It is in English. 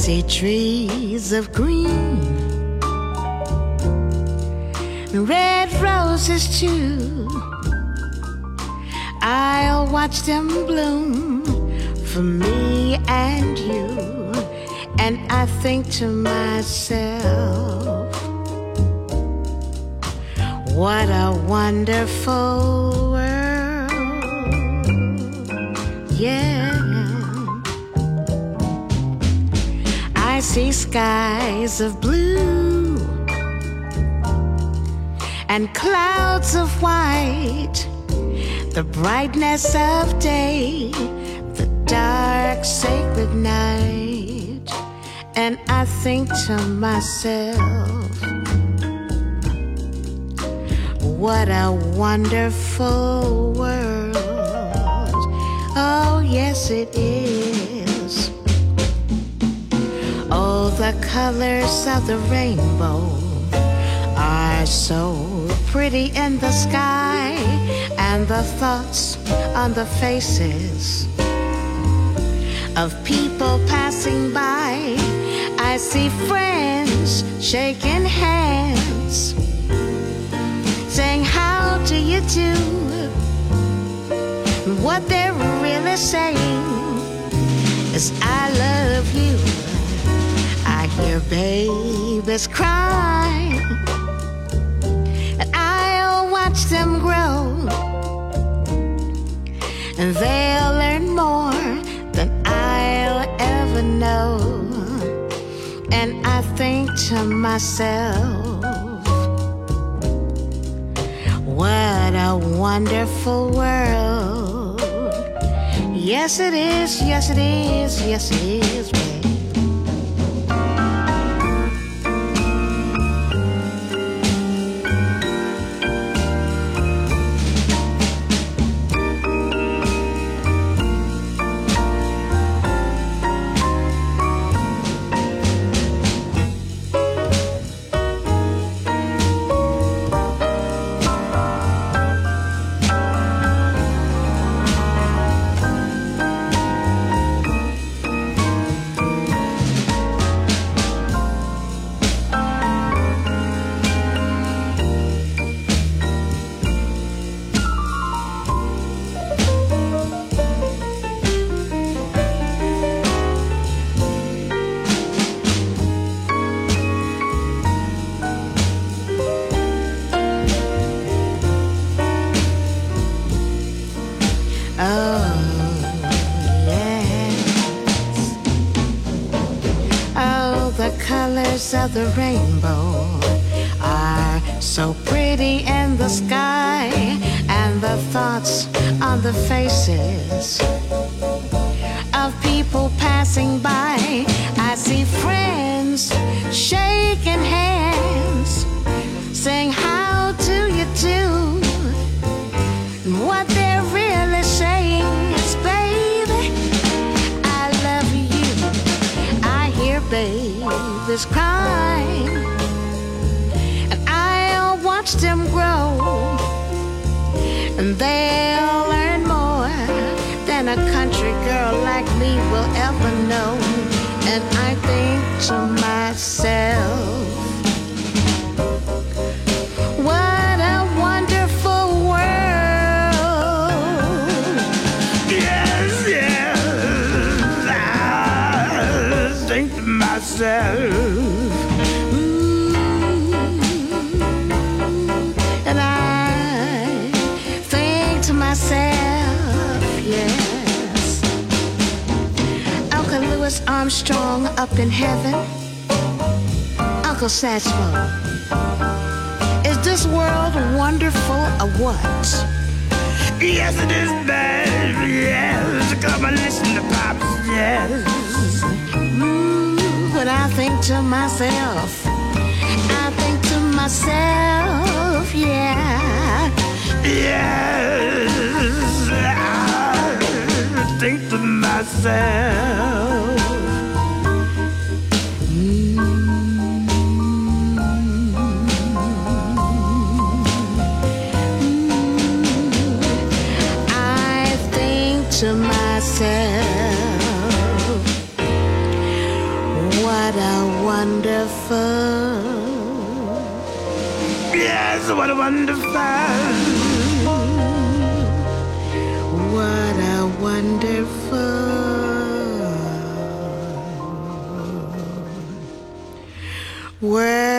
See trees of green, red roses too. I'll watch them bloom for me and you. And I think to myself, what a wonderful world. Yeah. I see skies of blue and clouds of white, the brightness of day, the dark sacred night. And I think to myself, what a wonderful world. Oh, yes, it is. The colors of the rainbow are so pretty in the sky, and the thoughts on the faces of people passing by. I see friends shaking hands, saying, How do you do? What they're really saying is, I love hear babies cry, and I'll watch them grow, and they'll learn more than I'll ever know. And I think to myself, what a wonderful world. Yes, it is, yes, it is, yes, it is, colors of the rainbow are so pretty in the sky, and the thoughts on the faces of people passing by. I see friends shaking hands, saying, How do you do? What they're babies cry, and I'll watch them grow, and they'll learn more than a country girl like me will ever know. And I think to myself, myself. And I think to myself, yes. Uncle Louis Armstrong up in heaven. Uncle Satchmo. Is this world wonderful or what? Yes, it is, baby. Yes, come and listen to Pops. Yes. Think to myself, I think to myself, yeah. Yes, I think to myself. Wonderful. Yes, what a wonderful. What a wonderful world.